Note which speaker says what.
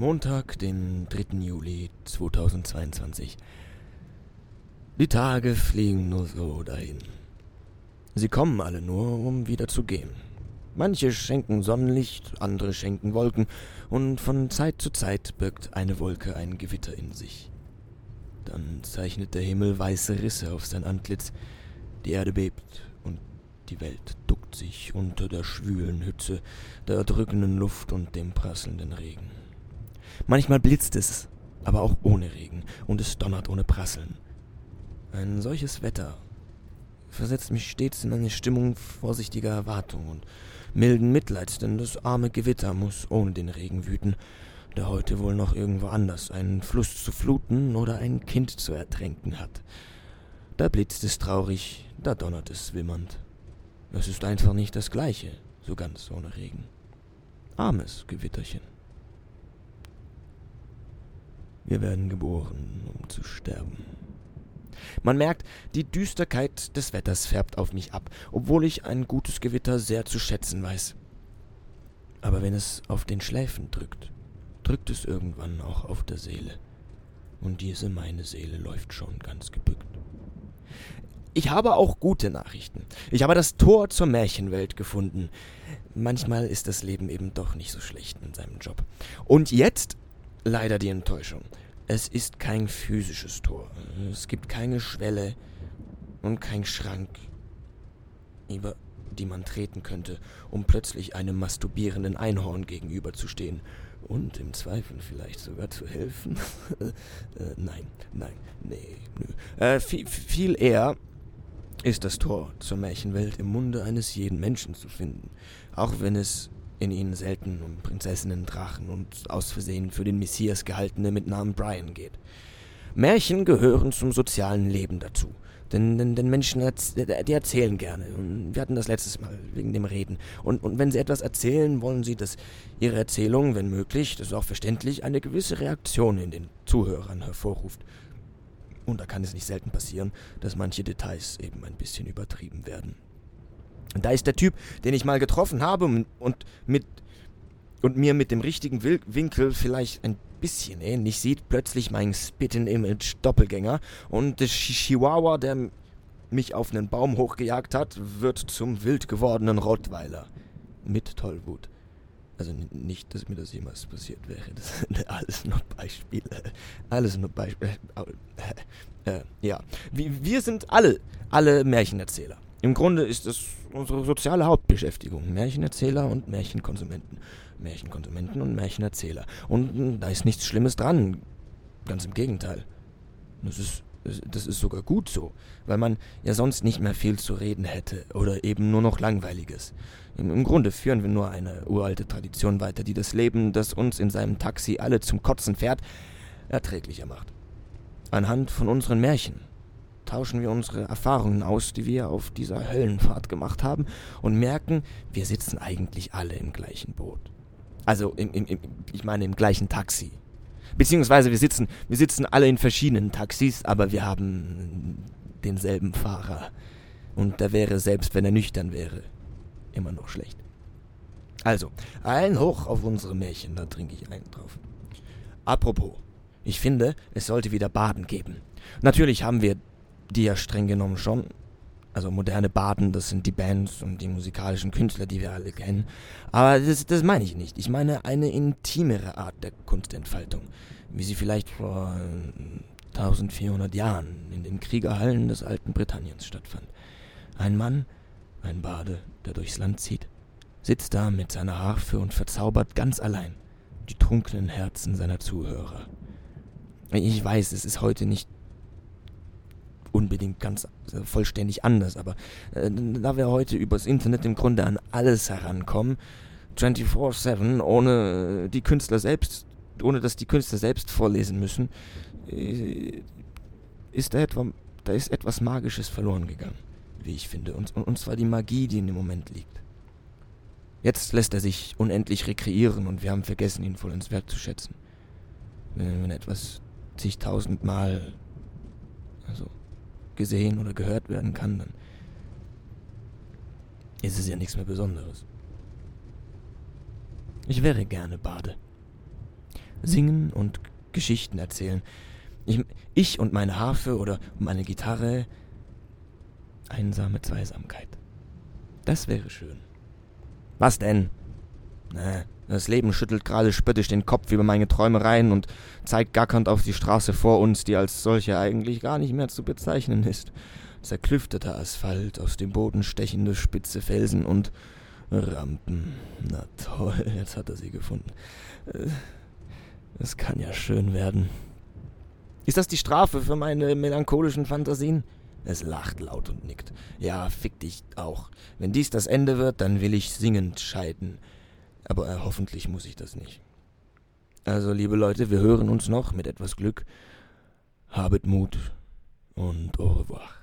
Speaker 1: Montag, den 3. Juli 2022. Die Tage fliegen nur so dahin. Sie kommen alle nur, um wieder zu gehen. Manche schenken Sonnenlicht, andere schenken Wolken, und von Zeit zu Zeit birgt eine Wolke ein Gewitter in sich. Dann zeichnet der Himmel weiße Risse auf sein Antlitz, die Erde bebt und die Welt duckt sich unter der schwülen Hitze, der erdrückenden Luft und dem prasselnden Regen. Manchmal blitzt es, aber auch ohne Regen, und es donnert ohne Prasseln. Ein solches Wetter versetzt mich stets in eine Stimmung vorsichtiger Erwartung und milden Mitleids, denn das arme Gewitter muss ohne den Regen wüten, der heute wohl noch irgendwo anders einen Fluss zu fluten oder ein Kind zu ertränken hat. Da blitzt es traurig, da donnert es wimmernd. Es ist einfach nicht das Gleiche, so ganz ohne Regen. Armes Gewitterchen. Wir werden geboren, um zu sterben. Man merkt, die Düsterkeit des Wetters färbt auf mich ab, obwohl ich ein gutes Gewitter sehr zu schätzen weiß. Aber wenn es auf den Schläfen drückt, drückt es irgendwann auch auf der Seele. Und diese meine Seele läuft schon ganz gebückt. Ich habe auch gute Nachrichten. Ich habe das Tor zur Märchenwelt gefunden. Manchmal ist das Leben eben doch nicht so schlecht in seinem Job. Und jetzt leider die Enttäuschung. Es ist kein physisches Tor. Es gibt keine Schwelle und kein Schrank, über die man treten könnte, um plötzlich einem masturbierenden Einhorn gegenüberzustehen und im Zweifel vielleicht sogar zu helfen. äh, nein, nein, nee, nö. Äh, viel, viel eher ist das Tor zur Märchenwelt im Munde eines jeden Menschen zu finden, auch wenn es in ihnen selten um Prinzessinnen, Drachen und aus Versehen für den Messias gehaltene mit Namen Brian geht. Märchen gehören zum sozialen Leben dazu. Denn, denn, denn Menschen, die erzählen gerne. Wir hatten das letztes Mal wegen dem Reden. Und, und wenn sie etwas erzählen, wollen sie, dass ihre Erzählung, wenn möglich, das ist auch verständlich, eine gewisse Reaktion in den Zuhörern hervorruft. Und da kann es nicht selten passieren, dass manche Details eben ein bisschen übertrieben werden. Da ist der Typ, den ich mal getroffen habe und, mit, und mir mit dem richtigen Winkel vielleicht ein bisschen ähnlich sieht, plötzlich mein Spit-in-Image-Doppelgänger und der Chihuahua, der mich auf einen Baum hochgejagt hat, wird zum wild gewordenen Rottweiler. Mit Tollwut. Also nicht, dass mir das jemals passiert wäre. Das sind alles nur Beispiele. Alles nur Beispiele. Äh, äh, ja. Wir sind alle, alle Märchenerzähler. Im Grunde ist es unsere soziale Hauptbeschäftigung. Märchenerzähler und Märchenkonsumenten. Märchenkonsumenten und Märchenerzähler. Und hm, da ist nichts Schlimmes dran. Ganz im Gegenteil. Das ist, das ist sogar gut so, weil man ja sonst nicht mehr viel zu reden hätte oder eben nur noch Langweiliges. Im, Im Grunde führen wir nur eine uralte Tradition weiter, die das Leben, das uns in seinem Taxi alle zum Kotzen fährt, erträglicher macht. Anhand von unseren Märchen tauschen wir unsere Erfahrungen aus, die wir auf dieser Höllenfahrt gemacht haben, und merken, wir sitzen eigentlich alle im gleichen Boot. Also, im, im, im, ich meine im gleichen Taxi. Beziehungsweise wir sitzen, wir sitzen alle in verschiedenen Taxis, aber wir haben denselben Fahrer. Und der wäre, selbst wenn er nüchtern wäre, immer noch schlecht. Also, ein Hoch auf unsere Märchen, da trinke ich einen drauf. Apropos, ich finde, es sollte wieder Baden geben. Natürlich haben wir die ja streng genommen schon. Also moderne Baden, das sind die Bands und die musikalischen Künstler, die wir alle kennen. Aber das, das meine ich nicht. Ich meine eine intimere Art der Kunstentfaltung, wie sie vielleicht vor 1400 Jahren in den Kriegerhallen des alten Britanniens stattfand. Ein Mann, ein Bade, der durchs Land zieht, sitzt da mit seiner Harfe und verzaubert ganz allein die trunkenen Herzen seiner Zuhörer. Ich weiß, es ist heute nicht unbedingt ganz äh, vollständig anders, aber äh, da wir heute übers Internet im Grunde an alles herankommen, 24-7, ohne äh, die Künstler selbst, ohne dass die Künstler selbst vorlesen müssen, äh, ist da etwa, da ist etwas Magisches verloren gegangen, wie ich finde, und, und zwar die Magie, die in dem Moment liegt. Jetzt lässt er sich unendlich rekreieren und wir haben vergessen, ihn vollends wertzuschätzen. Wenn, wenn etwas zigtausendmal, also gesehen oder gehört werden kann, dann ist es ja nichts mehr Besonderes. Ich wäre gerne Bade. Singen und Geschichten erzählen. Ich, ich und meine Harfe oder meine Gitarre. Einsame Zweisamkeit. Das wäre schön. Was denn? Na, das Leben schüttelt gerade spöttisch den Kopf über meine Träumereien und zeigt gackernd auf die Straße vor uns, die als solche eigentlich gar nicht mehr zu bezeichnen ist. Zerklüfteter Asphalt, aus dem Boden stechende spitze Felsen und Rampen. Na toll, jetzt hat er sie gefunden. Äh, es kann ja schön werden. Ist das die Strafe für meine melancholischen Fantasien? Es lacht laut und nickt. Ja, fick dich auch. Wenn dies das Ende wird, dann will ich singend scheiden. Aber äh, hoffentlich muss ich das nicht. Also, liebe Leute, wir hören uns noch mit etwas Glück. Habet Mut und au revoir.